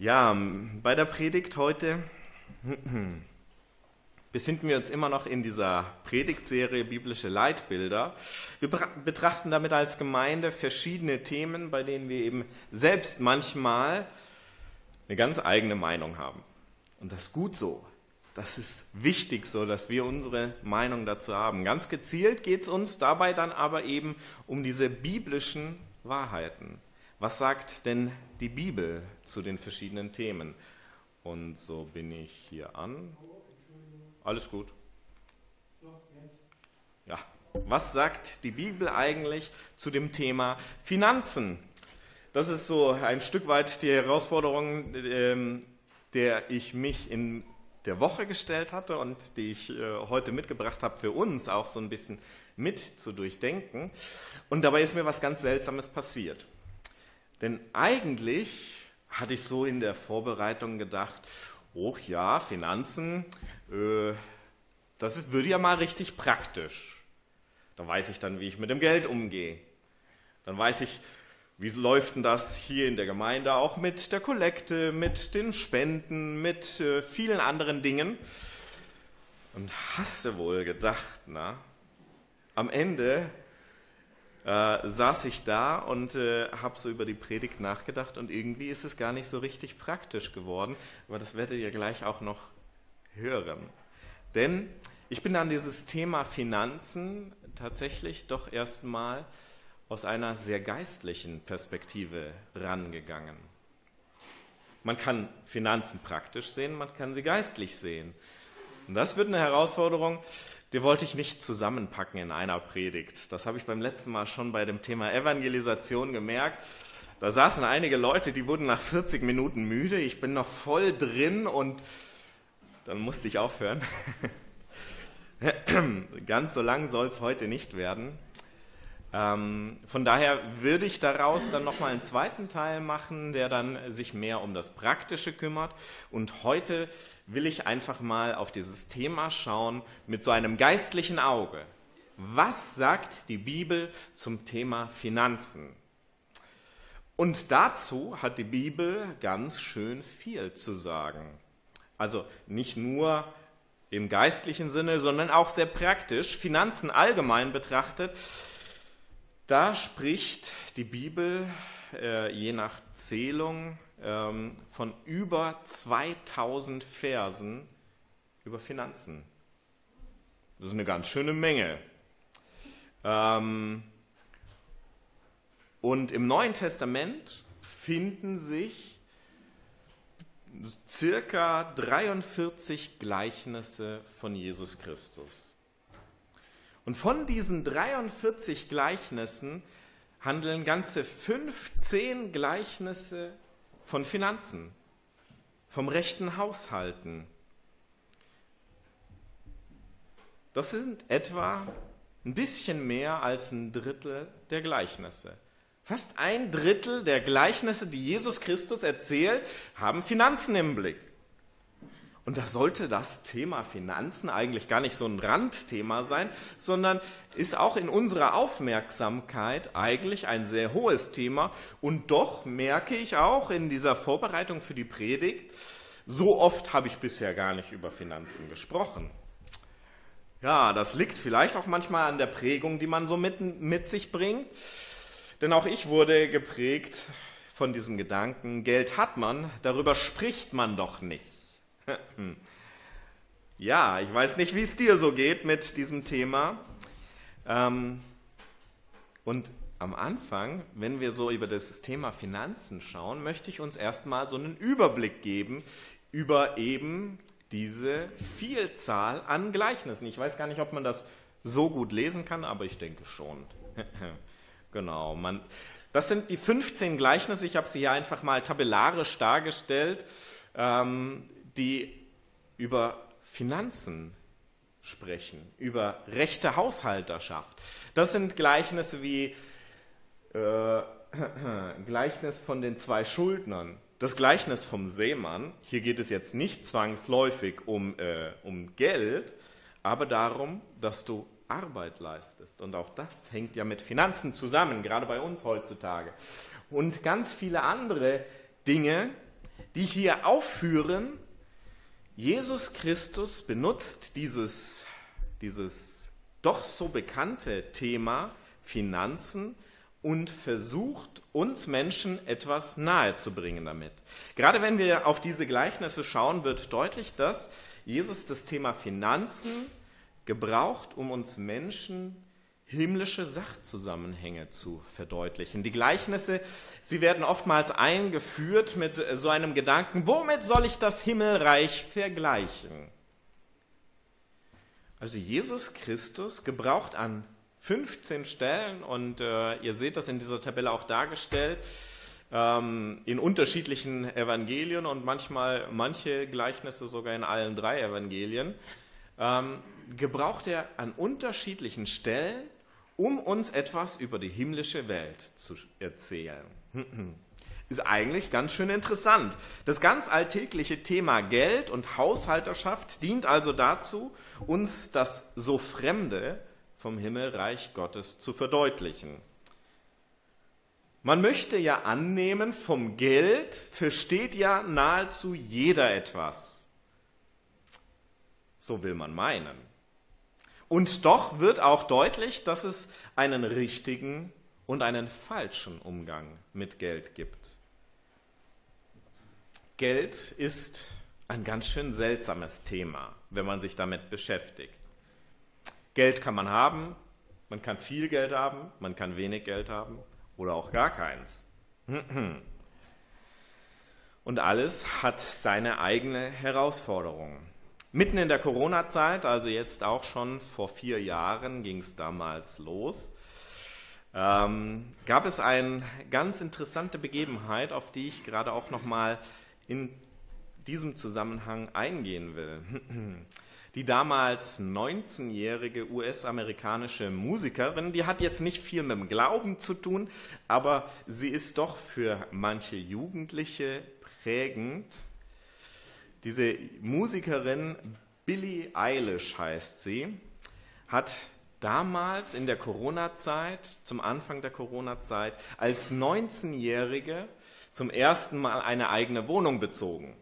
Ja, bei der Predigt heute befinden wir uns immer noch in dieser Predigtserie Biblische Leitbilder. Wir betrachten damit als Gemeinde verschiedene Themen, bei denen wir eben selbst manchmal eine ganz eigene Meinung haben. Und das ist gut so. Das ist wichtig so, dass wir unsere Meinung dazu haben. Ganz gezielt geht es uns dabei dann aber eben um diese biblischen Wahrheiten. Was sagt denn die Bibel zu den verschiedenen Themen? Und so bin ich hier an. Alles gut. Ja, was sagt die Bibel eigentlich zu dem Thema Finanzen? Das ist so ein Stück weit die Herausforderung, ähm, der ich mich in der Woche gestellt hatte und die ich äh, heute mitgebracht habe für uns auch so ein bisschen mit zu durchdenken. Und dabei ist mir was ganz Seltsames passiert. Denn eigentlich hatte ich so in der Vorbereitung gedacht, oh ja, Finanzen, äh, das würde ja mal richtig praktisch. Da weiß ich dann, wie ich mit dem Geld umgehe. Dann weiß ich, wie läuft denn das hier in der Gemeinde auch mit der Kollekte, mit den Spenden, mit äh, vielen anderen Dingen. Und hast du wohl gedacht, na, am Ende äh, saß ich da und äh, habe so über die Predigt nachgedacht und irgendwie ist es gar nicht so richtig praktisch geworden, aber das werdet ihr gleich auch noch hören. Denn ich bin an dieses Thema Finanzen tatsächlich doch erstmal aus einer sehr geistlichen Perspektive rangegangen. Man kann Finanzen praktisch sehen, man kann sie geistlich sehen. Und das wird eine Herausforderung, die wollte ich nicht zusammenpacken in einer Predigt. Das habe ich beim letzten Mal schon bei dem Thema Evangelisation gemerkt. Da saßen einige Leute, die wurden nach 40 Minuten müde. Ich bin noch voll drin und dann musste ich aufhören. Ganz so lang soll es heute nicht werden. Ähm, von daher würde ich daraus dann nochmal einen zweiten Teil machen, der dann sich mehr um das Praktische kümmert. Und heute will ich einfach mal auf dieses Thema schauen mit so einem geistlichen Auge. Was sagt die Bibel zum Thema Finanzen? Und dazu hat die Bibel ganz schön viel zu sagen. Also nicht nur im geistlichen Sinne, sondern auch sehr praktisch, Finanzen allgemein betrachtet. Da spricht die Bibel äh, je nach Zählung ähm, von über 2000 Versen über Finanzen. Das ist eine ganz schöne Menge. Ähm, und im Neuen Testament finden sich circa 43 Gleichnisse von Jesus Christus. Und von diesen 43 Gleichnissen handeln ganze 15 Gleichnisse von Finanzen, vom rechten Haushalten. Das sind etwa ein bisschen mehr als ein Drittel der Gleichnisse. Fast ein Drittel der Gleichnisse, die Jesus Christus erzählt, haben Finanzen im Blick. Und da sollte das Thema Finanzen eigentlich gar nicht so ein Randthema sein, sondern ist auch in unserer Aufmerksamkeit eigentlich ein sehr hohes Thema. Und doch merke ich auch in dieser Vorbereitung für die Predigt, so oft habe ich bisher gar nicht über Finanzen gesprochen. Ja, das liegt vielleicht auch manchmal an der Prägung, die man so mit, mit sich bringt. Denn auch ich wurde geprägt von diesem Gedanken, Geld hat man, darüber spricht man doch nicht. Ja, ich weiß nicht, wie es dir so geht mit diesem Thema. Ähm, und am Anfang, wenn wir so über das Thema Finanzen schauen, möchte ich uns erstmal so einen Überblick geben über eben diese Vielzahl an Gleichnissen. Ich weiß gar nicht, ob man das so gut lesen kann, aber ich denke schon. genau, man, das sind die 15 Gleichnisse. Ich habe sie hier einfach mal tabellarisch dargestellt. Ähm, die über Finanzen sprechen, über rechte Haushalterschaft. Das sind Gleichnisse wie äh, Gleichnis von den zwei Schuldnern, das Gleichnis vom Seemann. Hier geht es jetzt nicht zwangsläufig um, äh, um Geld, aber darum, dass du Arbeit leistest. Und auch das hängt ja mit Finanzen zusammen, gerade bei uns heutzutage. Und ganz viele andere Dinge, die hier aufführen, Jesus Christus benutzt dieses, dieses doch so bekannte Thema Finanzen und versucht uns Menschen etwas nahezubringen damit. Gerade wenn wir auf diese Gleichnisse schauen, wird deutlich, dass Jesus das Thema Finanzen gebraucht, um uns Menschen himmlische Sachzusammenhänge zu verdeutlichen. Die Gleichnisse, sie werden oftmals eingeführt mit so einem Gedanken, womit soll ich das Himmelreich vergleichen? Also Jesus Christus gebraucht an 15 Stellen und äh, ihr seht das in dieser Tabelle auch dargestellt ähm, in unterschiedlichen Evangelien und manchmal manche Gleichnisse sogar in allen drei Evangelien. Ähm, gebraucht er an unterschiedlichen Stellen um uns etwas über die himmlische Welt zu erzählen. Ist eigentlich ganz schön interessant. Das ganz alltägliche Thema Geld und Haushalterschaft dient also dazu, uns das so Fremde vom Himmelreich Gottes zu verdeutlichen. Man möchte ja annehmen, vom Geld versteht ja nahezu jeder etwas. So will man meinen. Und doch wird auch deutlich, dass es einen richtigen und einen falschen Umgang mit Geld gibt. Geld ist ein ganz schön seltsames Thema, wenn man sich damit beschäftigt. Geld kann man haben, man kann viel Geld haben, man kann wenig Geld haben oder auch gar keins. Und alles hat seine eigene Herausforderung. Mitten in der Corona-Zeit, also jetzt auch schon vor vier Jahren, ging es damals los, ähm, gab es eine ganz interessante Begebenheit, auf die ich gerade auch nochmal in diesem Zusammenhang eingehen will. Die damals 19-jährige US-amerikanische Musikerin, die hat jetzt nicht viel mit dem Glauben zu tun, aber sie ist doch für manche Jugendliche prägend diese Musikerin Billie Eilish heißt sie, hat damals in der Corona-Zeit, zum Anfang der Corona-Zeit, als 19-Jährige zum ersten Mal eine eigene Wohnung bezogen.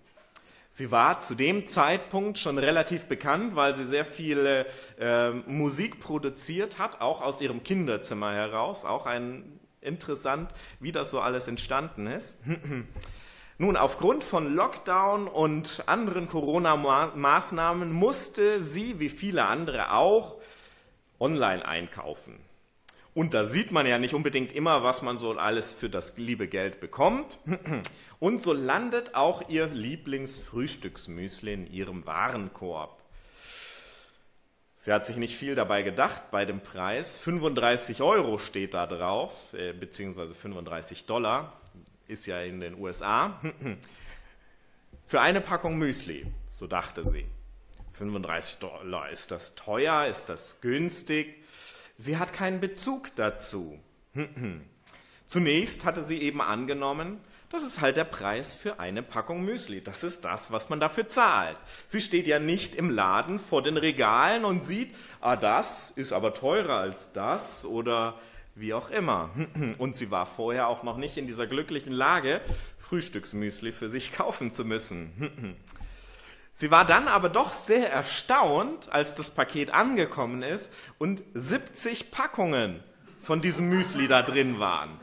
Sie war zu dem Zeitpunkt schon relativ bekannt, weil sie sehr viel äh, Musik produziert hat, auch aus ihrem Kinderzimmer heraus. Auch ein interessant, wie das so alles entstanden ist. Nun, aufgrund von Lockdown und anderen Corona-Maßnahmen musste sie, wie viele andere auch, online einkaufen. Und da sieht man ja nicht unbedingt immer, was man so alles für das liebe Geld bekommt. Und so landet auch ihr Lieblingsfrühstücksmüsli in ihrem Warenkorb. Sie hat sich nicht viel dabei gedacht bei dem Preis. 35 Euro steht da drauf, äh, beziehungsweise 35 Dollar ist ja in den USA, für eine Packung Müsli, so dachte sie. 35 Dollar, ist das teuer, ist das günstig? Sie hat keinen Bezug dazu. Zunächst hatte sie eben angenommen, das ist halt der Preis für eine Packung Müsli. Das ist das, was man dafür zahlt. Sie steht ja nicht im Laden vor den Regalen und sieht, ah, das ist aber teurer als das oder wie auch immer. Und sie war vorher auch noch nicht in dieser glücklichen Lage, Frühstücksmüsli für sich kaufen zu müssen. Sie war dann aber doch sehr erstaunt, als das Paket angekommen ist und 70 Packungen von diesem Müsli da drin waren.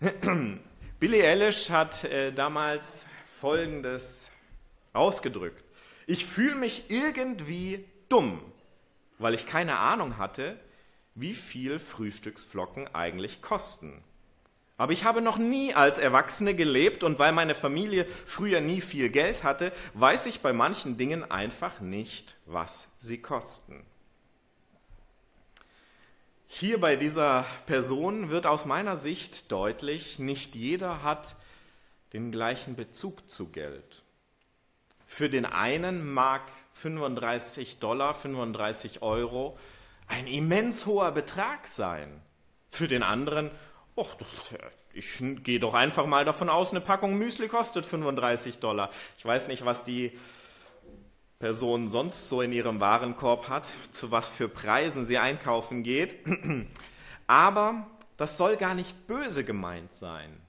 Billy Eilish hat äh, damals Folgendes ausgedrückt. Ich fühle mich irgendwie dumm, weil ich keine Ahnung hatte, wie viel Frühstücksflocken eigentlich kosten. Aber ich habe noch nie als Erwachsene gelebt und weil meine Familie früher nie viel Geld hatte, weiß ich bei manchen Dingen einfach nicht, was sie kosten. Hier bei dieser Person wird aus meiner Sicht deutlich, nicht jeder hat den gleichen Bezug zu Geld. Für den einen mag 35 Dollar, 35 Euro ein immens hoher Betrag sein. Für den anderen, ach, ich gehe doch einfach mal davon aus, eine Packung Müsli kostet 35 Dollar. Ich weiß nicht, was die Person sonst so in ihrem Warenkorb hat, zu was für Preisen sie einkaufen geht. Aber das soll gar nicht böse gemeint sein.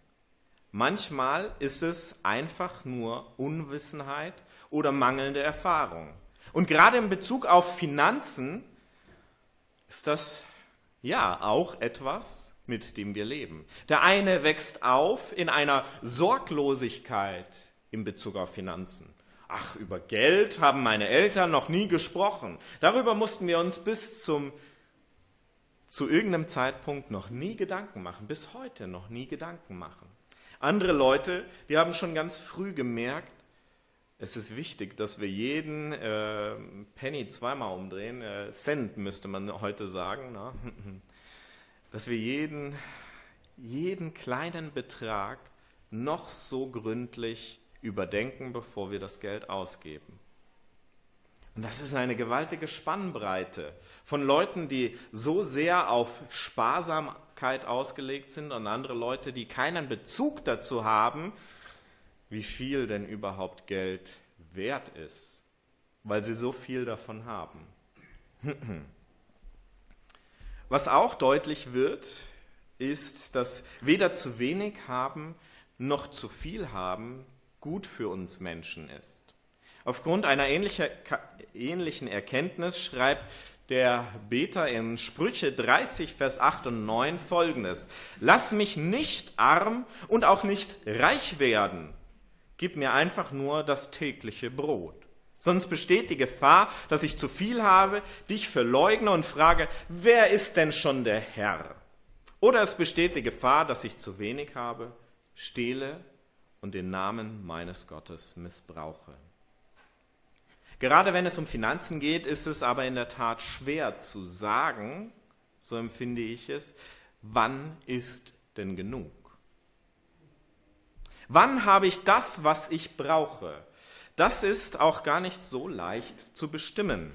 Manchmal ist es einfach nur Unwissenheit oder mangelnde Erfahrung. Und gerade in Bezug auf Finanzen ist das ja auch etwas, mit dem wir leben. Der eine wächst auf in einer Sorglosigkeit in Bezug auf Finanzen. Ach, über Geld haben meine Eltern noch nie gesprochen. Darüber mussten wir uns bis zum zu irgendeinem Zeitpunkt noch nie Gedanken machen, bis heute noch nie Gedanken machen. Andere Leute, die haben schon ganz früh gemerkt, es ist wichtig, dass wir jeden äh, Penny zweimal umdrehen, äh, Cent müsste man heute sagen, na? dass wir jeden, jeden kleinen Betrag noch so gründlich überdenken, bevor wir das Geld ausgeben. Und das ist eine gewaltige Spannbreite von Leuten, die so sehr auf Sparsamkeit ausgelegt sind und andere Leute, die keinen Bezug dazu haben, wie viel denn überhaupt Geld wert ist, weil sie so viel davon haben. Was auch deutlich wird, ist, dass weder zu wenig haben noch zu viel haben gut für uns Menschen ist. Aufgrund einer ähnlichen Erkenntnis schreibt der Beter in Sprüche 30, Vers 8 und 9 folgendes. Lass mich nicht arm und auch nicht reich werden. Gib mir einfach nur das tägliche Brot. Sonst besteht die Gefahr, dass ich zu viel habe, dich verleugne und frage, wer ist denn schon der Herr? Oder es besteht die Gefahr, dass ich zu wenig habe, stehle und den Namen meines Gottes missbrauche. Gerade wenn es um Finanzen geht, ist es aber in der Tat schwer zu sagen, so empfinde ich es, wann ist denn genug? Wann habe ich das, was ich brauche? Das ist auch gar nicht so leicht zu bestimmen.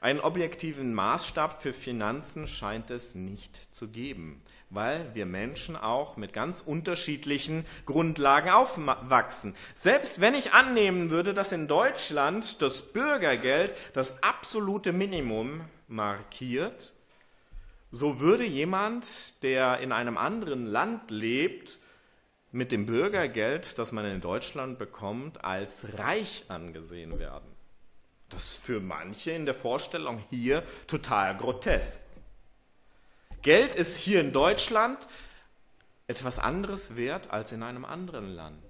Einen objektiven Maßstab für Finanzen scheint es nicht zu geben, weil wir Menschen auch mit ganz unterschiedlichen Grundlagen aufwachsen. Selbst wenn ich annehmen würde, dass in Deutschland das Bürgergeld das absolute Minimum markiert, so würde jemand, der in einem anderen Land lebt, mit dem Bürgergeld, das man in Deutschland bekommt, als reich angesehen werden. Das ist für manche in der Vorstellung hier total grotesk. Geld ist hier in Deutschland etwas anderes wert als in einem anderen Land.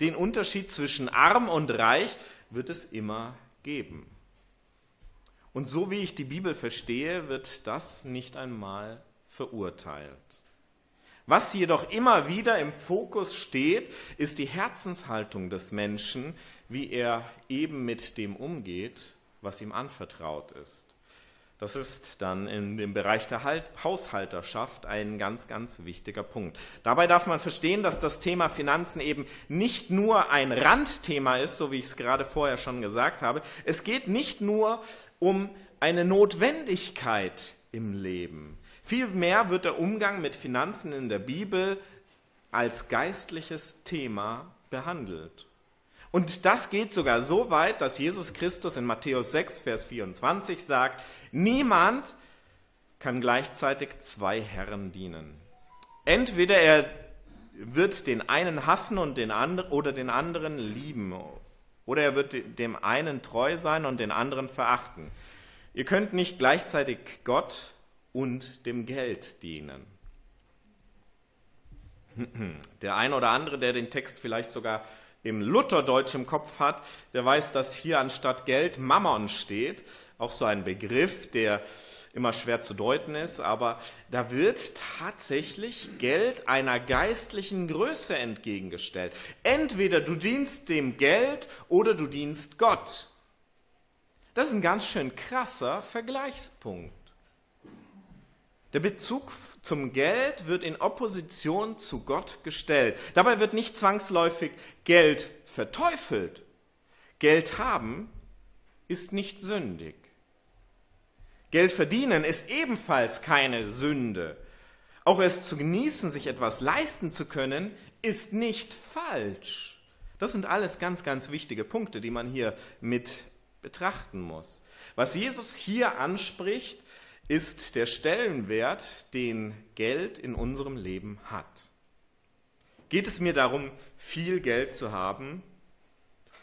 Den Unterschied zwischen arm und reich wird es immer geben. Und so wie ich die Bibel verstehe, wird das nicht einmal verurteilt. Was jedoch immer wieder im Fokus steht, ist die Herzenshaltung des Menschen, wie er eben mit dem umgeht, was ihm anvertraut ist. Das ist dann in dem Bereich der halt Haushalterschaft ein ganz, ganz wichtiger Punkt. Dabei darf man verstehen, dass das Thema Finanzen eben nicht nur ein Randthema ist, so wie ich es gerade vorher schon gesagt habe. Es geht nicht nur um eine Notwendigkeit im Leben. Vielmehr wird der Umgang mit Finanzen in der Bibel als geistliches Thema behandelt. Und das geht sogar so weit, dass Jesus Christus in Matthäus 6, Vers 24 sagt, niemand kann gleichzeitig zwei Herren dienen. Entweder er wird den einen hassen und den anderen oder den anderen lieben, oder er wird dem einen treu sein und den anderen verachten. Ihr könnt nicht gleichzeitig Gott und dem Geld dienen. Der ein oder andere, der den Text vielleicht sogar im Lutherdeutsch im Kopf hat, der weiß, dass hier anstatt Geld Mammon steht. Auch so ein Begriff, der immer schwer zu deuten ist, aber da wird tatsächlich Geld einer geistlichen Größe entgegengestellt. Entweder du dienst dem Geld oder du dienst Gott. Das ist ein ganz schön krasser Vergleichspunkt. Der Bezug zum Geld wird in Opposition zu Gott gestellt. Dabei wird nicht zwangsläufig Geld verteufelt. Geld haben ist nicht sündig. Geld verdienen ist ebenfalls keine Sünde. Auch es zu genießen, sich etwas leisten zu können, ist nicht falsch. Das sind alles ganz, ganz wichtige Punkte, die man hier mit betrachten muss. Was Jesus hier anspricht, ist der Stellenwert, den Geld in unserem Leben hat. Geht es mir darum, viel Geld zu haben,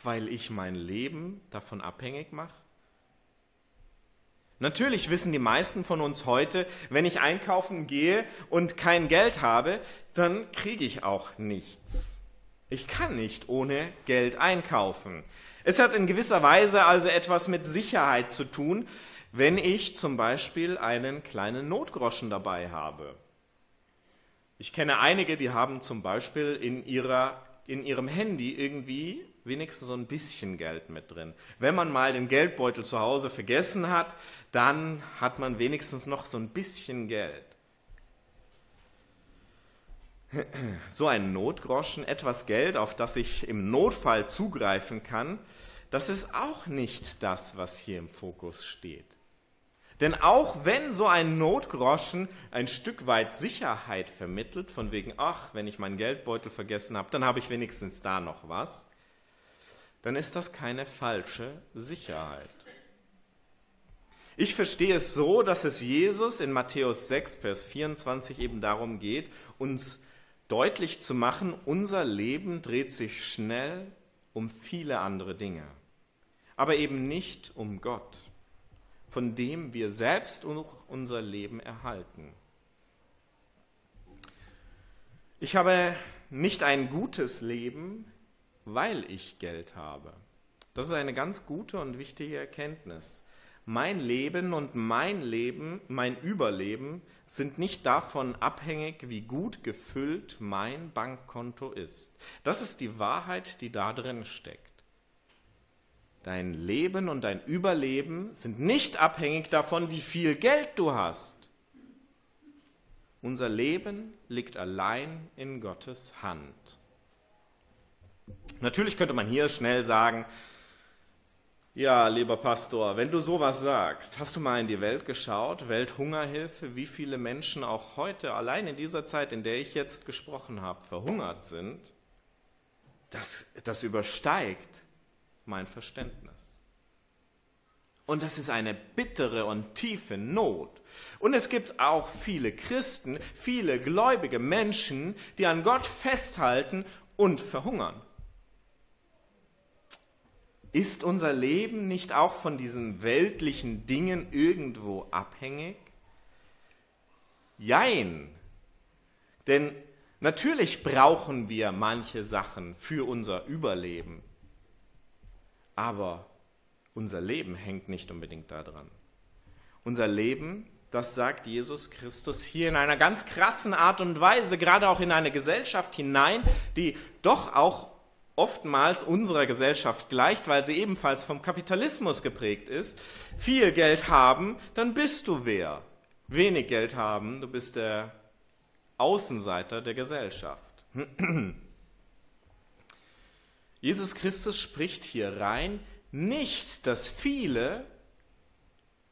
weil ich mein Leben davon abhängig mache? Natürlich wissen die meisten von uns heute, wenn ich einkaufen gehe und kein Geld habe, dann kriege ich auch nichts. Ich kann nicht ohne Geld einkaufen. Es hat in gewisser Weise also etwas mit Sicherheit zu tun, wenn ich zum Beispiel einen kleinen Notgroschen dabei habe. Ich kenne einige, die haben zum Beispiel in, ihrer, in ihrem Handy irgendwie wenigstens so ein bisschen Geld mit drin. Wenn man mal den Geldbeutel zu Hause vergessen hat, dann hat man wenigstens noch so ein bisschen Geld. So ein Notgroschen, etwas Geld, auf das ich im Notfall zugreifen kann, das ist auch nicht das, was hier im Fokus steht. Denn auch wenn so ein Notgroschen ein Stück weit Sicherheit vermittelt, von wegen, ach, wenn ich meinen Geldbeutel vergessen habe, dann habe ich wenigstens da noch was, dann ist das keine falsche Sicherheit. Ich verstehe es so, dass es Jesus in Matthäus 6, Vers 24 eben darum geht, uns deutlich zu machen, unser Leben dreht sich schnell um viele andere Dinge, aber eben nicht um Gott, von dem wir selbst unser Leben erhalten. Ich habe nicht ein gutes Leben, weil ich Geld habe. Das ist eine ganz gute und wichtige Erkenntnis. Mein Leben und mein Leben, mein Überleben sind nicht davon abhängig, wie gut gefüllt mein Bankkonto ist. Das ist die Wahrheit, die da drin steckt. Dein Leben und dein Überleben sind nicht abhängig davon, wie viel Geld du hast. Unser Leben liegt allein in Gottes Hand. Natürlich könnte man hier schnell sagen, ja, lieber Pastor, wenn du sowas sagst, hast du mal in die Welt geschaut, Welthungerhilfe, wie viele Menschen auch heute, allein in dieser Zeit, in der ich jetzt gesprochen habe, verhungert sind? Das, das übersteigt mein Verständnis. Und das ist eine bittere und tiefe Not. Und es gibt auch viele Christen, viele gläubige Menschen, die an Gott festhalten und verhungern. Ist unser Leben nicht auch von diesen weltlichen Dingen irgendwo abhängig? Jein. Denn natürlich brauchen wir manche Sachen für unser Überleben. Aber unser Leben hängt nicht unbedingt daran. Unser Leben, das sagt Jesus Christus hier in einer ganz krassen Art und Weise, gerade auch in eine Gesellschaft hinein, die doch auch oftmals unserer Gesellschaft gleicht, weil sie ebenfalls vom Kapitalismus geprägt ist, viel Geld haben, dann bist du wer. Wenig Geld haben, du bist der Außenseiter der Gesellschaft. Jesus Christus spricht hier rein, nicht das viele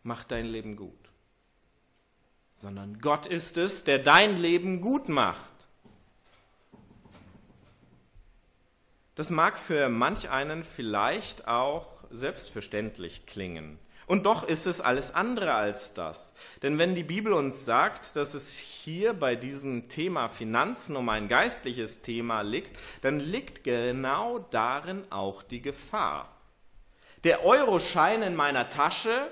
macht dein Leben gut, sondern Gott ist es, der dein Leben gut macht. Das mag für manch einen vielleicht auch selbstverständlich klingen. Und doch ist es alles andere als das. Denn wenn die Bibel uns sagt, dass es hier bei diesem Thema Finanzen um ein geistliches Thema liegt, dann liegt genau darin auch die Gefahr. Der Euroschein in meiner Tasche,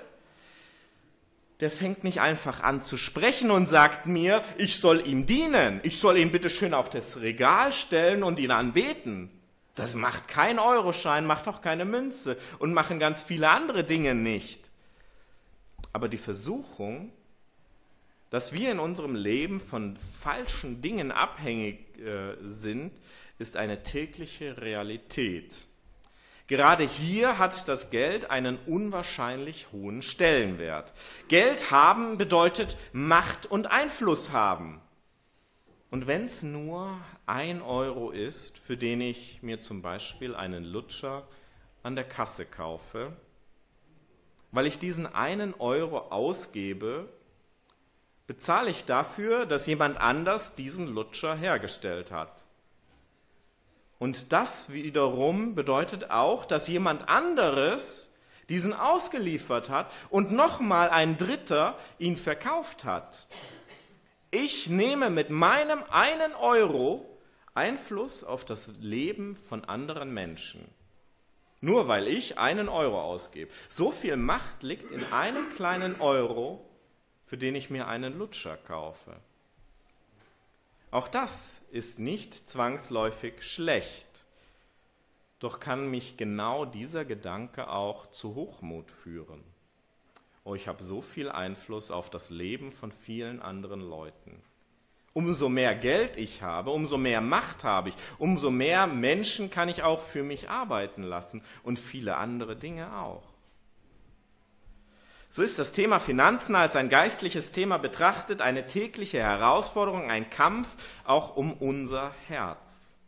der fängt nicht einfach an zu sprechen und sagt mir, ich soll ihm dienen, ich soll ihn bitte schön auf das Regal stellen und ihn anbeten. Das macht kein Euroschein, macht auch keine Münze und machen ganz viele andere Dinge nicht. Aber die Versuchung, dass wir in unserem Leben von falschen Dingen abhängig äh, sind, ist eine tägliche Realität. Gerade hier hat das Geld einen unwahrscheinlich hohen Stellenwert. Geld haben bedeutet Macht und Einfluss haben. Und wenn es nur ein Euro ist, für den ich mir zum Beispiel einen Lutscher an der Kasse kaufe, weil ich diesen einen Euro ausgebe, bezahle ich dafür, dass jemand anders diesen Lutscher hergestellt hat. Und das wiederum bedeutet auch, dass jemand anderes diesen ausgeliefert hat und nochmal ein Dritter ihn verkauft hat ich nehme mit meinem einen Euro Einfluss auf das Leben von anderen Menschen. Nur weil ich einen Euro ausgebe. So viel Macht liegt in einem kleinen Euro, für den ich mir einen Lutscher kaufe. Auch das ist nicht zwangsläufig schlecht. Doch kann mich genau dieser Gedanke auch zu Hochmut führen. Oh, ich habe so viel Einfluss auf das Leben von vielen anderen Leuten. Umso mehr Geld ich habe, umso mehr Macht habe ich, umso mehr Menschen kann ich auch für mich arbeiten lassen und viele andere Dinge auch. So ist das Thema Finanzen als ein geistliches Thema betrachtet eine tägliche Herausforderung, ein Kampf auch um unser Herz.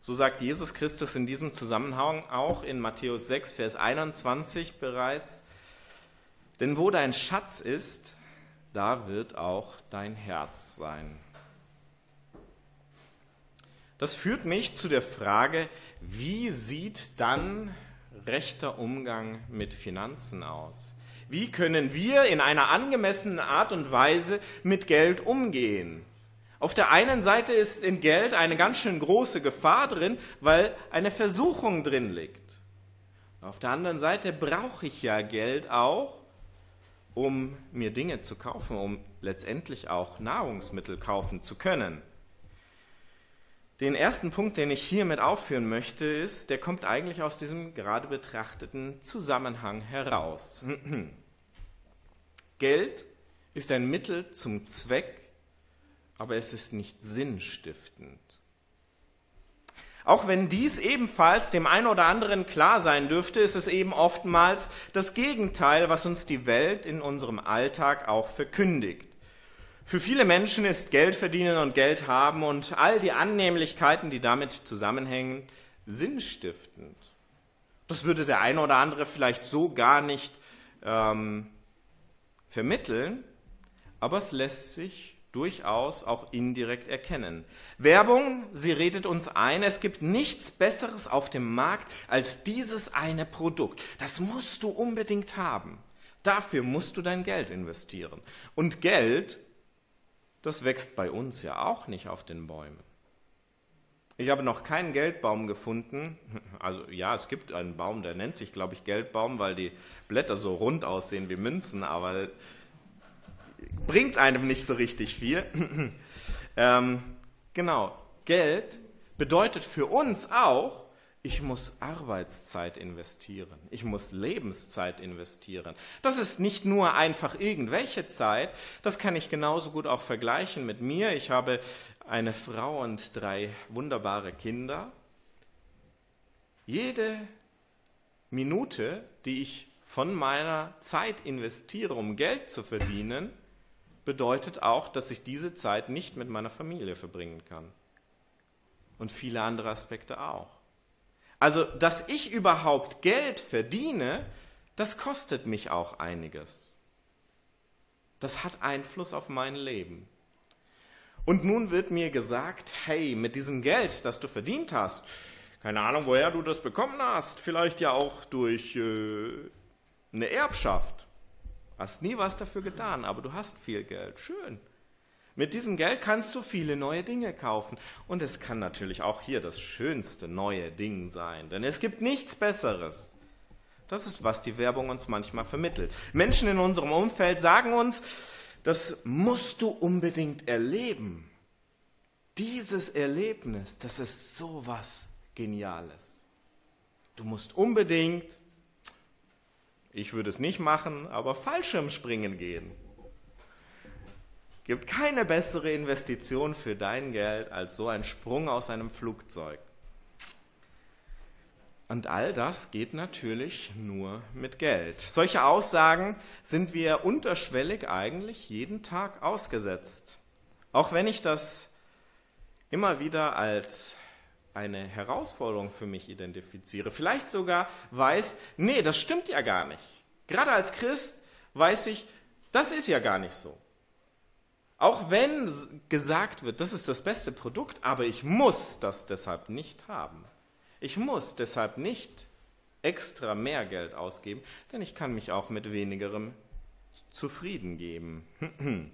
So sagt Jesus Christus in diesem Zusammenhang auch in Matthäus 6, Vers 21 bereits, denn wo dein Schatz ist, da wird auch dein Herz sein. Das führt mich zu der Frage, wie sieht dann rechter Umgang mit Finanzen aus? Wie können wir in einer angemessenen Art und Weise mit Geld umgehen? Auf der einen Seite ist in Geld eine ganz schön große Gefahr drin, weil eine Versuchung drin liegt. Auf der anderen Seite brauche ich ja Geld auch, um mir Dinge zu kaufen, um letztendlich auch Nahrungsmittel kaufen zu können. Den ersten Punkt, den ich hiermit aufführen möchte, ist, der kommt eigentlich aus diesem gerade betrachteten Zusammenhang heraus. Geld ist ein Mittel zum Zweck, aber es ist nicht sinnstiftend. Auch wenn dies ebenfalls dem einen oder anderen klar sein dürfte, ist es eben oftmals das Gegenteil, was uns die Welt in unserem Alltag auch verkündigt. Für viele Menschen ist Geld verdienen und Geld haben und all die Annehmlichkeiten, die damit zusammenhängen, sinnstiftend. Das würde der eine oder andere vielleicht so gar nicht ähm, vermitteln, aber es lässt sich durchaus auch indirekt erkennen. Werbung, sie redet uns ein, es gibt nichts Besseres auf dem Markt als dieses eine Produkt. Das musst du unbedingt haben. Dafür musst du dein Geld investieren. Und Geld das wächst bei uns ja auch nicht auf den Bäumen. Ich habe noch keinen Geldbaum gefunden. Also ja, es gibt einen Baum, der nennt sich, glaube ich, Geldbaum, weil die Blätter so rund aussehen wie Münzen, aber bringt einem nicht so richtig viel. ähm, genau, Geld bedeutet für uns auch, ich muss Arbeitszeit investieren. Ich muss Lebenszeit investieren. Das ist nicht nur einfach irgendwelche Zeit. Das kann ich genauso gut auch vergleichen mit mir. Ich habe eine Frau und drei wunderbare Kinder. Jede Minute, die ich von meiner Zeit investiere, um Geld zu verdienen, bedeutet auch, dass ich diese Zeit nicht mit meiner Familie verbringen kann. Und viele andere Aspekte auch. Also, dass ich überhaupt Geld verdiene, das kostet mich auch einiges. Das hat Einfluss auf mein Leben. Und nun wird mir gesagt, hey, mit diesem Geld, das du verdient hast, keine Ahnung, woher du das bekommen hast, vielleicht ja auch durch äh, eine Erbschaft. Hast nie was dafür getan, aber du hast viel Geld. Schön. Mit diesem Geld kannst du viele neue Dinge kaufen. Und es kann natürlich auch hier das schönste neue Ding sein, denn es gibt nichts Besseres. Das ist, was die Werbung uns manchmal vermittelt. Menschen in unserem Umfeld sagen uns, das musst du unbedingt erleben. Dieses Erlebnis, das ist so was Geniales. Du musst unbedingt, ich würde es nicht machen, aber Fallschirmspringen gehen gibt keine bessere Investition für dein Geld als so ein Sprung aus einem Flugzeug. Und all das geht natürlich nur mit Geld. Solche Aussagen sind wir unterschwellig eigentlich jeden Tag ausgesetzt. Auch wenn ich das immer wieder als eine Herausforderung für mich identifiziere, vielleicht sogar weiß, nee, das stimmt ja gar nicht. Gerade als Christ weiß ich, das ist ja gar nicht so. Auch wenn gesagt wird, das ist das beste Produkt, aber ich muss das deshalb nicht haben. Ich muss deshalb nicht extra mehr Geld ausgeben, denn ich kann mich auch mit wenigerem zufrieden geben.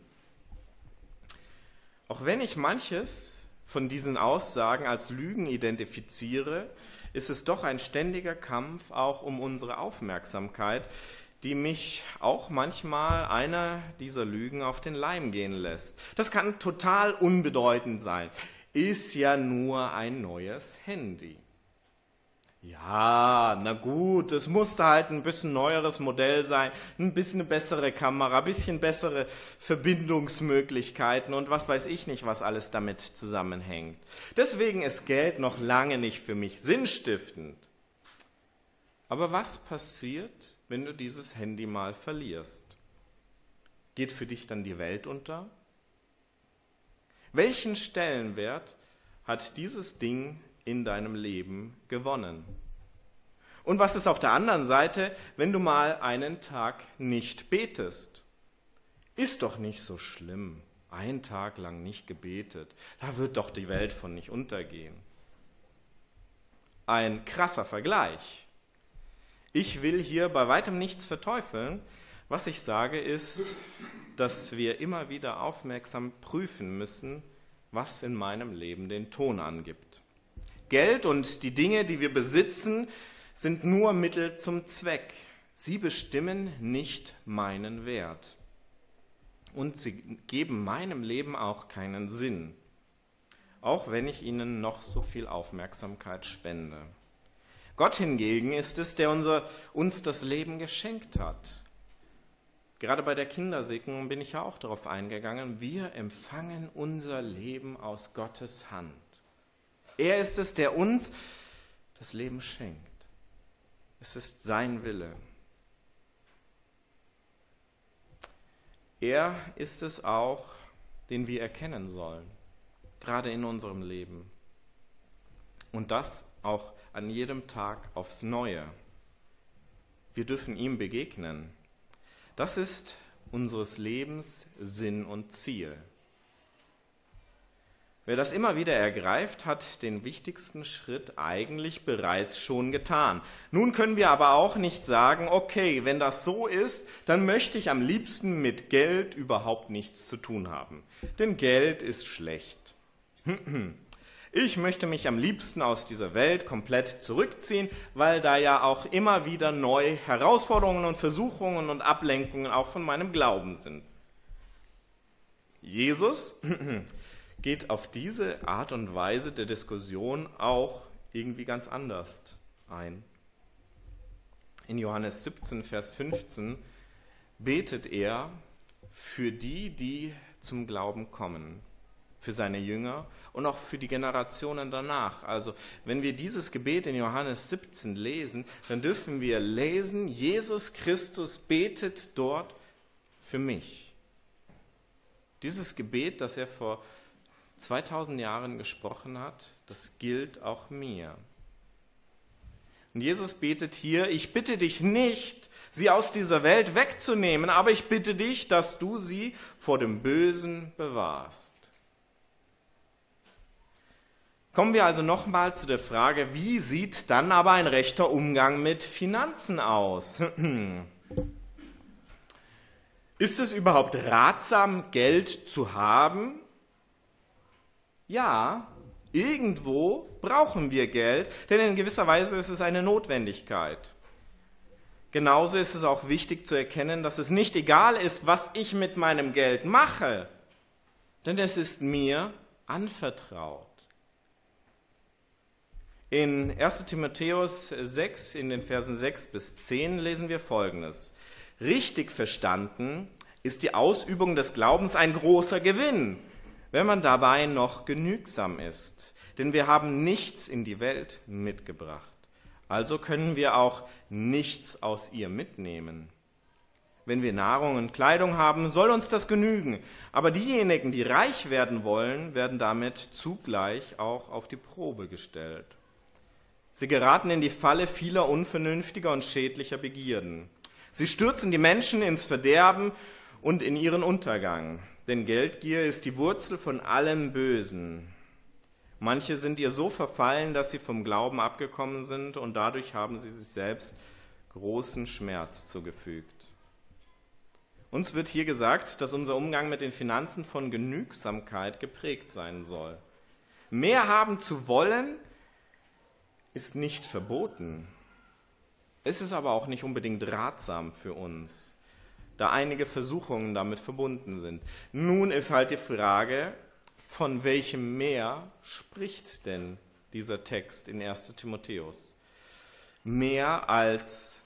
auch wenn ich manches von diesen Aussagen als Lügen identifiziere, ist es doch ein ständiger Kampf auch um unsere Aufmerksamkeit, die mich auch manchmal einer dieser Lügen auf den Leim gehen lässt. Das kann total unbedeutend sein. Ist ja nur ein neues Handy. Ja, na gut, es musste halt ein bisschen neueres Modell sein, ein bisschen eine bessere Kamera, ein bisschen bessere Verbindungsmöglichkeiten und was weiß ich nicht, was alles damit zusammenhängt. Deswegen ist Geld noch lange nicht für mich sinnstiftend. Aber was passiert, wenn du dieses Handy mal verlierst? Geht für dich dann die Welt unter? Welchen Stellenwert hat dieses Ding in deinem Leben gewonnen. Und was ist auf der anderen Seite, wenn du mal einen Tag nicht betest? Ist doch nicht so schlimm. Ein Tag lang nicht gebetet. Da wird doch die Welt von nicht untergehen. Ein krasser Vergleich. Ich will hier bei weitem nichts verteufeln. Was ich sage ist, dass wir immer wieder aufmerksam prüfen müssen, was in meinem Leben den Ton angibt. Geld und die Dinge, die wir besitzen, sind nur Mittel zum Zweck. Sie bestimmen nicht meinen Wert. Und sie geben meinem Leben auch keinen Sinn, auch wenn ich ihnen noch so viel Aufmerksamkeit spende. Gott hingegen ist es, der unser, uns das Leben geschenkt hat. Gerade bei der Kindersegnung bin ich ja auch darauf eingegangen. Wir empfangen unser Leben aus Gottes Hand. Er ist es, der uns das Leben schenkt. Es ist sein Wille. Er ist es auch, den wir erkennen sollen, gerade in unserem Leben. Und das auch an jedem Tag aufs Neue. Wir dürfen ihm begegnen. Das ist unseres Lebens Sinn und Ziel. Wer das immer wieder ergreift, hat den wichtigsten Schritt eigentlich bereits schon getan. Nun können wir aber auch nicht sagen, okay, wenn das so ist, dann möchte ich am liebsten mit Geld überhaupt nichts zu tun haben. Denn Geld ist schlecht. Ich möchte mich am liebsten aus dieser Welt komplett zurückziehen, weil da ja auch immer wieder neue Herausforderungen und Versuchungen und Ablenkungen auch von meinem Glauben sind. Jesus geht auf diese Art und Weise der Diskussion auch irgendwie ganz anders ein. In Johannes 17, Vers 15 betet er für die, die zum Glauben kommen, für seine Jünger und auch für die Generationen danach. Also wenn wir dieses Gebet in Johannes 17 lesen, dann dürfen wir lesen, Jesus Christus betet dort für mich. Dieses Gebet, das er vor 2000 Jahren gesprochen hat, das gilt auch mir. Und Jesus betet hier, ich bitte dich nicht, sie aus dieser Welt wegzunehmen, aber ich bitte dich, dass du sie vor dem Bösen bewahrst. Kommen wir also nochmal zu der Frage, wie sieht dann aber ein rechter Umgang mit Finanzen aus? Ist es überhaupt ratsam, Geld zu haben? Ja, irgendwo brauchen wir Geld, denn in gewisser Weise ist es eine Notwendigkeit. Genauso ist es auch wichtig zu erkennen, dass es nicht egal ist, was ich mit meinem Geld mache, denn es ist mir anvertraut. In 1 Timotheus 6, in den Versen 6 bis 10 lesen wir Folgendes. Richtig verstanden ist die Ausübung des Glaubens ein großer Gewinn wenn man dabei noch genügsam ist. Denn wir haben nichts in die Welt mitgebracht. Also können wir auch nichts aus ihr mitnehmen. Wenn wir Nahrung und Kleidung haben, soll uns das genügen. Aber diejenigen, die reich werden wollen, werden damit zugleich auch auf die Probe gestellt. Sie geraten in die Falle vieler unvernünftiger und schädlicher Begierden. Sie stürzen die Menschen ins Verderben und in ihren Untergang denn Geldgier ist die Wurzel von allem Bösen. Manche sind ihr so verfallen, dass sie vom Glauben abgekommen sind und dadurch haben sie sich selbst großen Schmerz zugefügt. Uns wird hier gesagt, dass unser Umgang mit den Finanzen von Genügsamkeit geprägt sein soll. Mehr haben zu wollen ist nicht verboten. Es ist aber auch nicht unbedingt ratsam für uns, da einige Versuchungen damit verbunden sind. Nun ist halt die Frage, von welchem Mehr spricht denn dieser Text in 1 Timotheus? Mehr als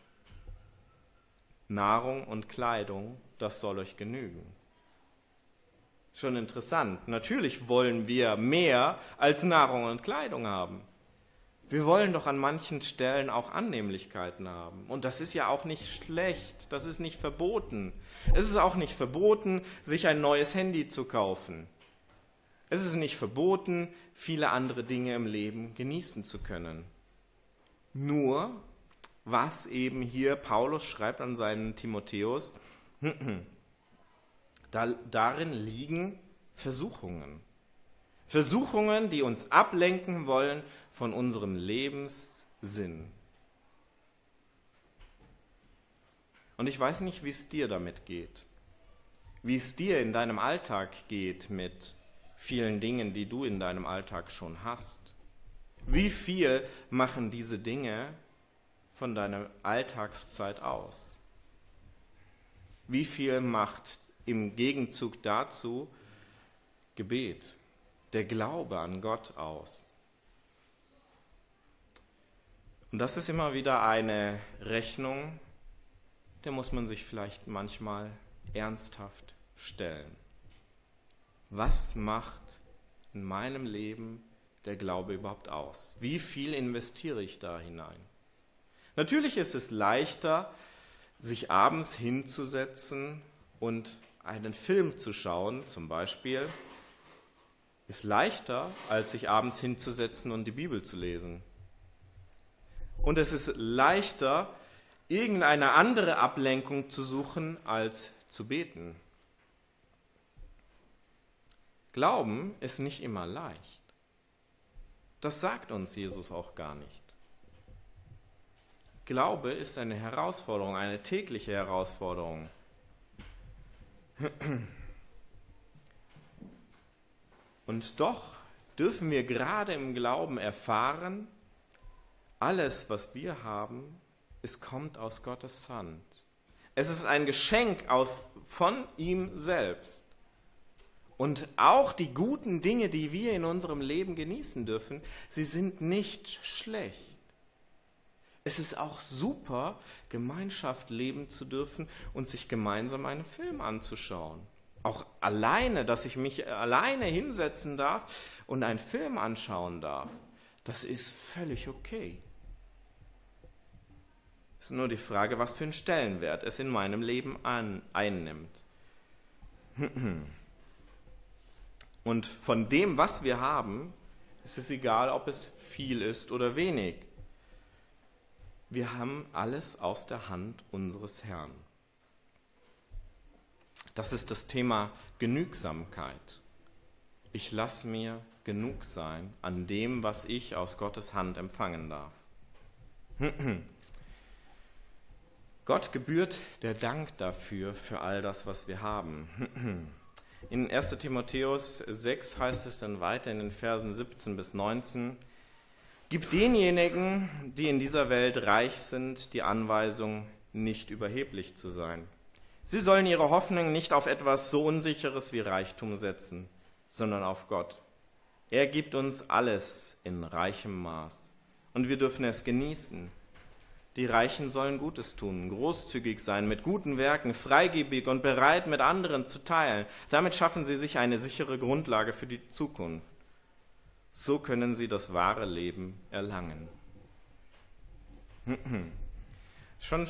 Nahrung und Kleidung, das soll euch genügen. Schon interessant. Natürlich wollen wir mehr als Nahrung und Kleidung haben. Wir wollen doch an manchen Stellen auch Annehmlichkeiten haben. Und das ist ja auch nicht schlecht, das ist nicht verboten. Es ist auch nicht verboten, sich ein neues Handy zu kaufen. Es ist nicht verboten, viele andere Dinge im Leben genießen zu können. Nur, was eben hier Paulus schreibt an seinen Timotheus, darin liegen Versuchungen. Versuchungen, die uns ablenken wollen von unserem Lebenssinn. Und ich weiß nicht, wie es dir damit geht, wie es dir in deinem Alltag geht mit vielen Dingen, die du in deinem Alltag schon hast. Wie viel machen diese Dinge von deiner Alltagszeit aus? Wie viel macht im Gegenzug dazu Gebet? Der Glaube an Gott aus. Und das ist immer wieder eine Rechnung, der muss man sich vielleicht manchmal ernsthaft stellen. Was macht in meinem Leben der Glaube überhaupt aus? Wie viel investiere ich da hinein? Natürlich ist es leichter, sich abends hinzusetzen und einen Film zu schauen, zum Beispiel ist leichter, als sich abends hinzusetzen und die Bibel zu lesen. Und es ist leichter, irgendeine andere Ablenkung zu suchen, als zu beten. Glauben ist nicht immer leicht. Das sagt uns Jesus auch gar nicht. Glaube ist eine Herausforderung, eine tägliche Herausforderung. Und doch dürfen wir gerade im Glauben erfahren, alles, was wir haben, es kommt aus Gottes Hand. Es ist ein Geschenk aus, von ihm selbst. Und auch die guten Dinge, die wir in unserem Leben genießen dürfen, sie sind nicht schlecht. Es ist auch super, Gemeinschaft leben zu dürfen und sich gemeinsam einen Film anzuschauen. Auch alleine, dass ich mich alleine hinsetzen darf und einen Film anschauen darf, das ist völlig okay. Es ist nur die Frage, was für einen Stellenwert es in meinem Leben an, einnimmt. Und von dem, was wir haben, ist es egal, ob es viel ist oder wenig. Wir haben alles aus der Hand unseres Herrn. Das ist das Thema Genügsamkeit. Ich lasse mir genug sein an dem, was ich aus Gottes Hand empfangen darf. Gott gebührt der Dank dafür, für all das, was wir haben. In 1 Timotheus 6 heißt es dann weiter in den Versen 17 bis 19, Gib denjenigen, die in dieser Welt reich sind, die Anweisung, nicht überheblich zu sein Sie sollen ihre Hoffnung nicht auf etwas so Unsicheres wie Reichtum setzen, sondern auf Gott. Er gibt uns alles in reichem Maß und wir dürfen es genießen. Die Reichen sollen Gutes tun, großzügig sein, mit guten Werken, freigebig und bereit, mit anderen zu teilen. Damit schaffen sie sich eine sichere Grundlage für die Zukunft. So können sie das wahre Leben erlangen. Schon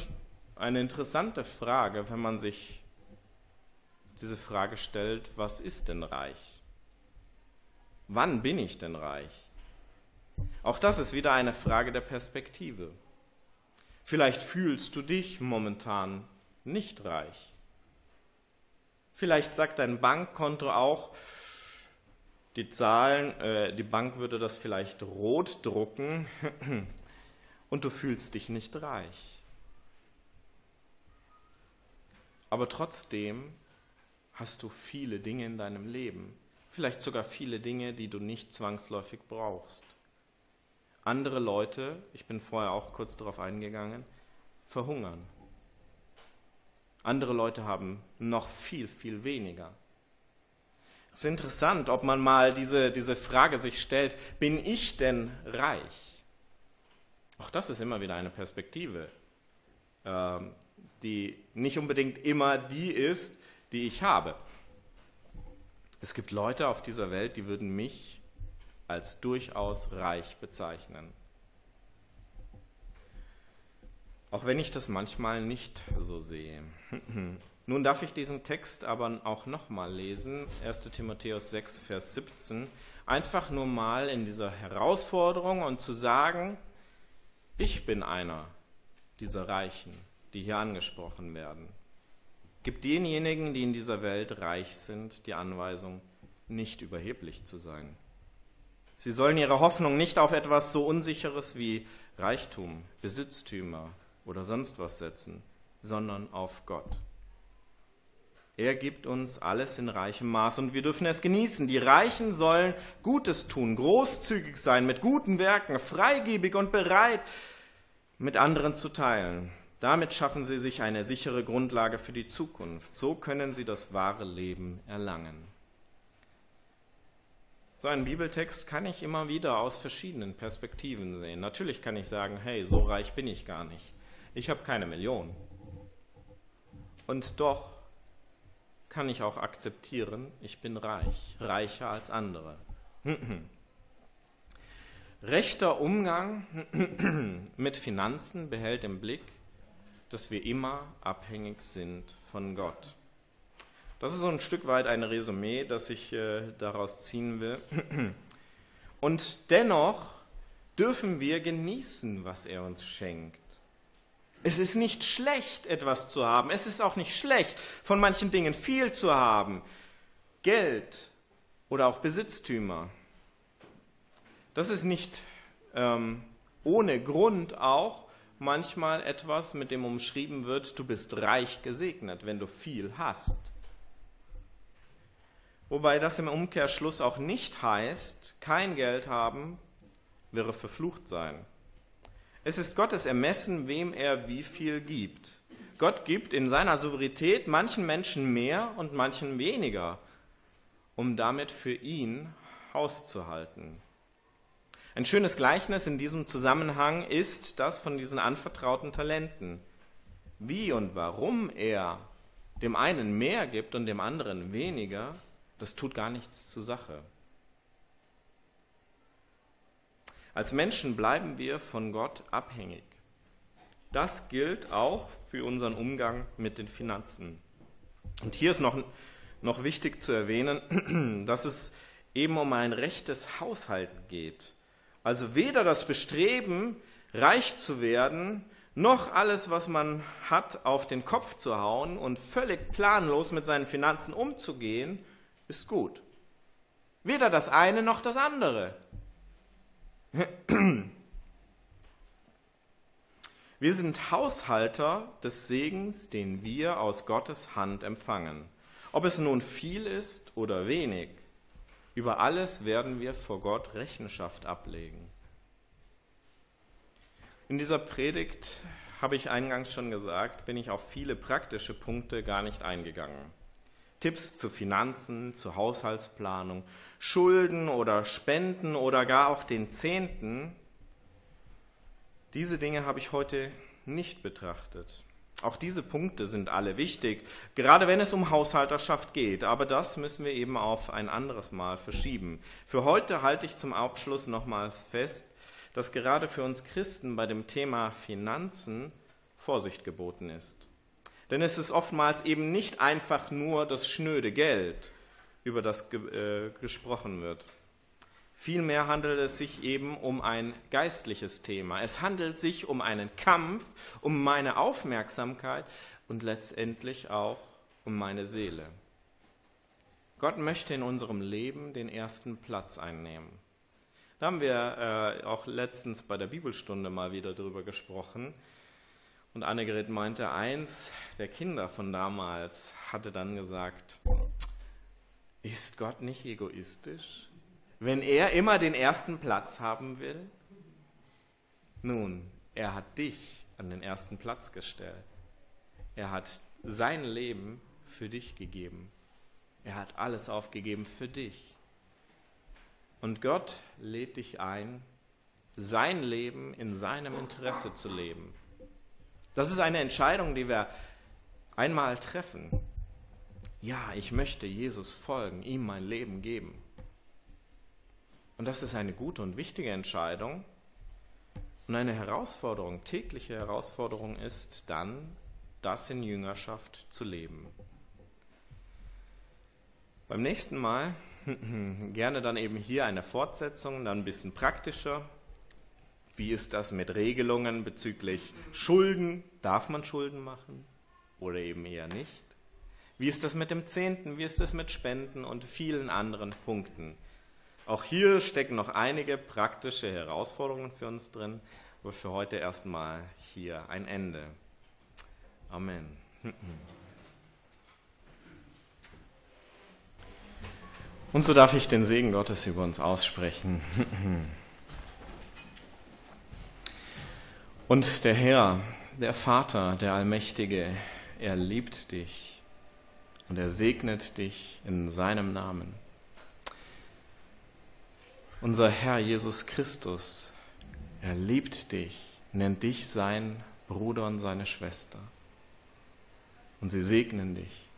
eine interessante Frage, wenn man sich diese Frage stellt, was ist denn reich? Wann bin ich denn reich? Auch das ist wieder eine Frage der Perspektive. Vielleicht fühlst du dich momentan nicht reich. Vielleicht sagt dein Bankkonto auch, die Zahlen, äh, die Bank würde das vielleicht rot drucken und du fühlst dich nicht reich. Aber trotzdem hast du viele Dinge in deinem Leben, vielleicht sogar viele Dinge, die du nicht zwangsläufig brauchst. Andere Leute, ich bin vorher auch kurz darauf eingegangen, verhungern. Andere Leute haben noch viel, viel weniger. Es ist interessant, ob man mal diese, diese Frage sich stellt, bin ich denn reich? Auch das ist immer wieder eine Perspektive, ähm, die nicht unbedingt immer die ist, die ich habe. Es gibt Leute auf dieser Welt, die würden mich als durchaus reich bezeichnen. Auch wenn ich das manchmal nicht so sehe. Nun darf ich diesen Text aber auch nochmal lesen, 1 Timotheus 6, Vers 17, einfach nur mal in dieser Herausforderung und zu sagen, ich bin einer dieser Reichen, die hier angesprochen werden. Gibt denjenigen, die in dieser Welt reich sind, die Anweisung, nicht überheblich zu sein. Sie sollen ihre Hoffnung nicht auf etwas so Unsicheres wie Reichtum, Besitztümer oder sonst was setzen, sondern auf Gott. Er gibt uns alles in reichem Maß und wir dürfen es genießen. Die Reichen sollen Gutes tun, großzügig sein, mit guten Werken, freigebig und bereit, mit anderen zu teilen. Damit schaffen sie sich eine sichere Grundlage für die Zukunft. So können sie das wahre Leben erlangen. So einen Bibeltext kann ich immer wieder aus verschiedenen Perspektiven sehen. Natürlich kann ich sagen, hey, so reich bin ich gar nicht. Ich habe keine Million. Und doch kann ich auch akzeptieren, ich bin reich, reicher als andere. Rechter Umgang mit Finanzen behält im Blick, dass wir immer abhängig sind von Gott. Das ist so ein Stück weit ein Resümee, das ich äh, daraus ziehen will. Und dennoch dürfen wir genießen, was er uns schenkt. Es ist nicht schlecht, etwas zu haben. Es ist auch nicht schlecht, von manchen Dingen viel zu haben. Geld oder auch Besitztümer. Das ist nicht ähm, ohne Grund auch manchmal etwas, mit dem umschrieben wird, du bist reich gesegnet, wenn du viel hast. Wobei das im Umkehrschluss auch nicht heißt, kein Geld haben wäre verflucht sein. Es ist Gottes Ermessen, wem er wie viel gibt. Gott gibt in seiner Souveränität manchen Menschen mehr und manchen weniger, um damit für ihn auszuhalten. Ein schönes Gleichnis in diesem Zusammenhang ist das von diesen anvertrauten Talenten. Wie und warum er dem einen mehr gibt und dem anderen weniger, das tut gar nichts zur Sache. Als Menschen bleiben wir von Gott abhängig. Das gilt auch für unseren Umgang mit den Finanzen. Und hier ist noch, noch wichtig zu erwähnen, dass es eben um ein rechtes Haushalten geht. Also weder das Bestreben, reich zu werden, noch alles, was man hat, auf den Kopf zu hauen und völlig planlos mit seinen Finanzen umzugehen, ist gut. Weder das eine noch das andere. Wir sind Haushalter des Segens, den wir aus Gottes Hand empfangen. Ob es nun viel ist oder wenig, über alles werden wir vor Gott Rechenschaft ablegen. In dieser Predigt, habe ich eingangs schon gesagt, bin ich auf viele praktische Punkte gar nicht eingegangen. Tipps zu Finanzen, zu Haushaltsplanung, Schulden oder Spenden oder gar auch den Zehnten. Diese Dinge habe ich heute nicht betrachtet. Auch diese Punkte sind alle wichtig, gerade wenn es um Haushalterschaft geht, aber das müssen wir eben auf ein anderes Mal verschieben. Für heute halte ich zum Abschluss nochmals fest, dass gerade für uns Christen bei dem Thema Finanzen Vorsicht geboten ist. Denn es ist oftmals eben nicht einfach nur das schnöde Geld, über das ge äh, gesprochen wird. Vielmehr handelt es sich eben um ein geistliches Thema. Es handelt sich um einen Kampf, um meine Aufmerksamkeit und letztendlich auch um meine Seele. Gott möchte in unserem Leben den ersten Platz einnehmen. Da haben wir äh, auch letztens bei der Bibelstunde mal wieder drüber gesprochen. Und Annegret meinte, eins der Kinder von damals hatte dann gesagt, Ist Gott nicht egoistisch, wenn er immer den ersten Platz haben will? Nun, er hat dich an den ersten Platz gestellt. Er hat sein Leben für dich gegeben. Er hat alles aufgegeben für dich. Und Gott lädt dich ein, sein Leben in seinem Interesse zu leben. Das ist eine Entscheidung, die wir einmal treffen. Ja, ich möchte Jesus folgen, ihm mein Leben geben. Und das ist eine gute und wichtige Entscheidung. Und eine Herausforderung, tägliche Herausforderung ist dann, das in Jüngerschaft zu leben. Beim nächsten Mal gerne dann eben hier eine Fortsetzung, dann ein bisschen praktischer. Wie ist das mit Regelungen bezüglich Schulden? Darf man Schulden machen oder eben eher nicht? Wie ist das mit dem Zehnten? Wie ist das mit Spenden und vielen anderen Punkten? Auch hier stecken noch einige praktische Herausforderungen für uns drin, aber für heute erstmal hier ein Ende. Amen. Und so darf ich den Segen Gottes über uns aussprechen. Und der Herr, der Vater, der Allmächtige, er liebt dich und er segnet dich in seinem Namen. Unser Herr Jesus Christus, er liebt dich, nennt dich sein Bruder und seine Schwester. Und sie segnen dich.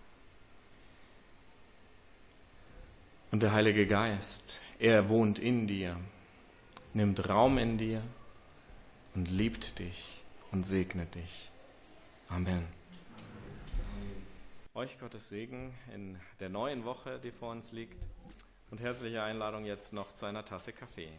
Und der Heilige Geist, er wohnt in dir, nimmt Raum in dir und liebt dich und segnet dich. Amen. Euch Gottes Segen in der neuen Woche, die vor uns liegt. Und herzliche Einladung jetzt noch zu einer Tasse Kaffee.